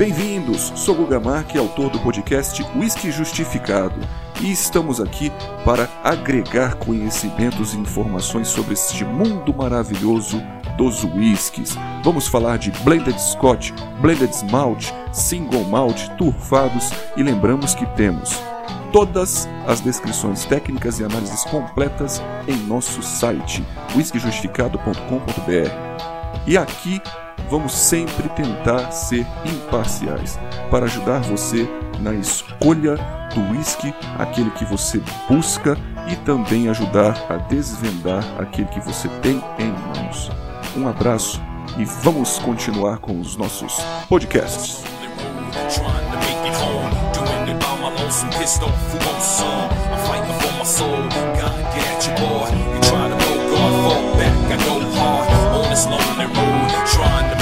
Bem-vindos, sou Guga Marque, autor do podcast Whisky Justificado, e estamos aqui para agregar conhecimentos e informações sobre este mundo maravilhoso dos whiskies. Vamos falar de Blended Scotch, Blended Malt, Single Malt, Turfados e lembramos que temos todas as descrições técnicas e análises completas em nosso site whiskyjustificado.com.br. E aqui vamos sempre tentar ser imparciais para ajudar você na escolha do whisky, aquele que você busca e também ajudar a desvendar aquele que você tem em mãos. Um abraço e vamos continuar com os nossos podcasts. trying to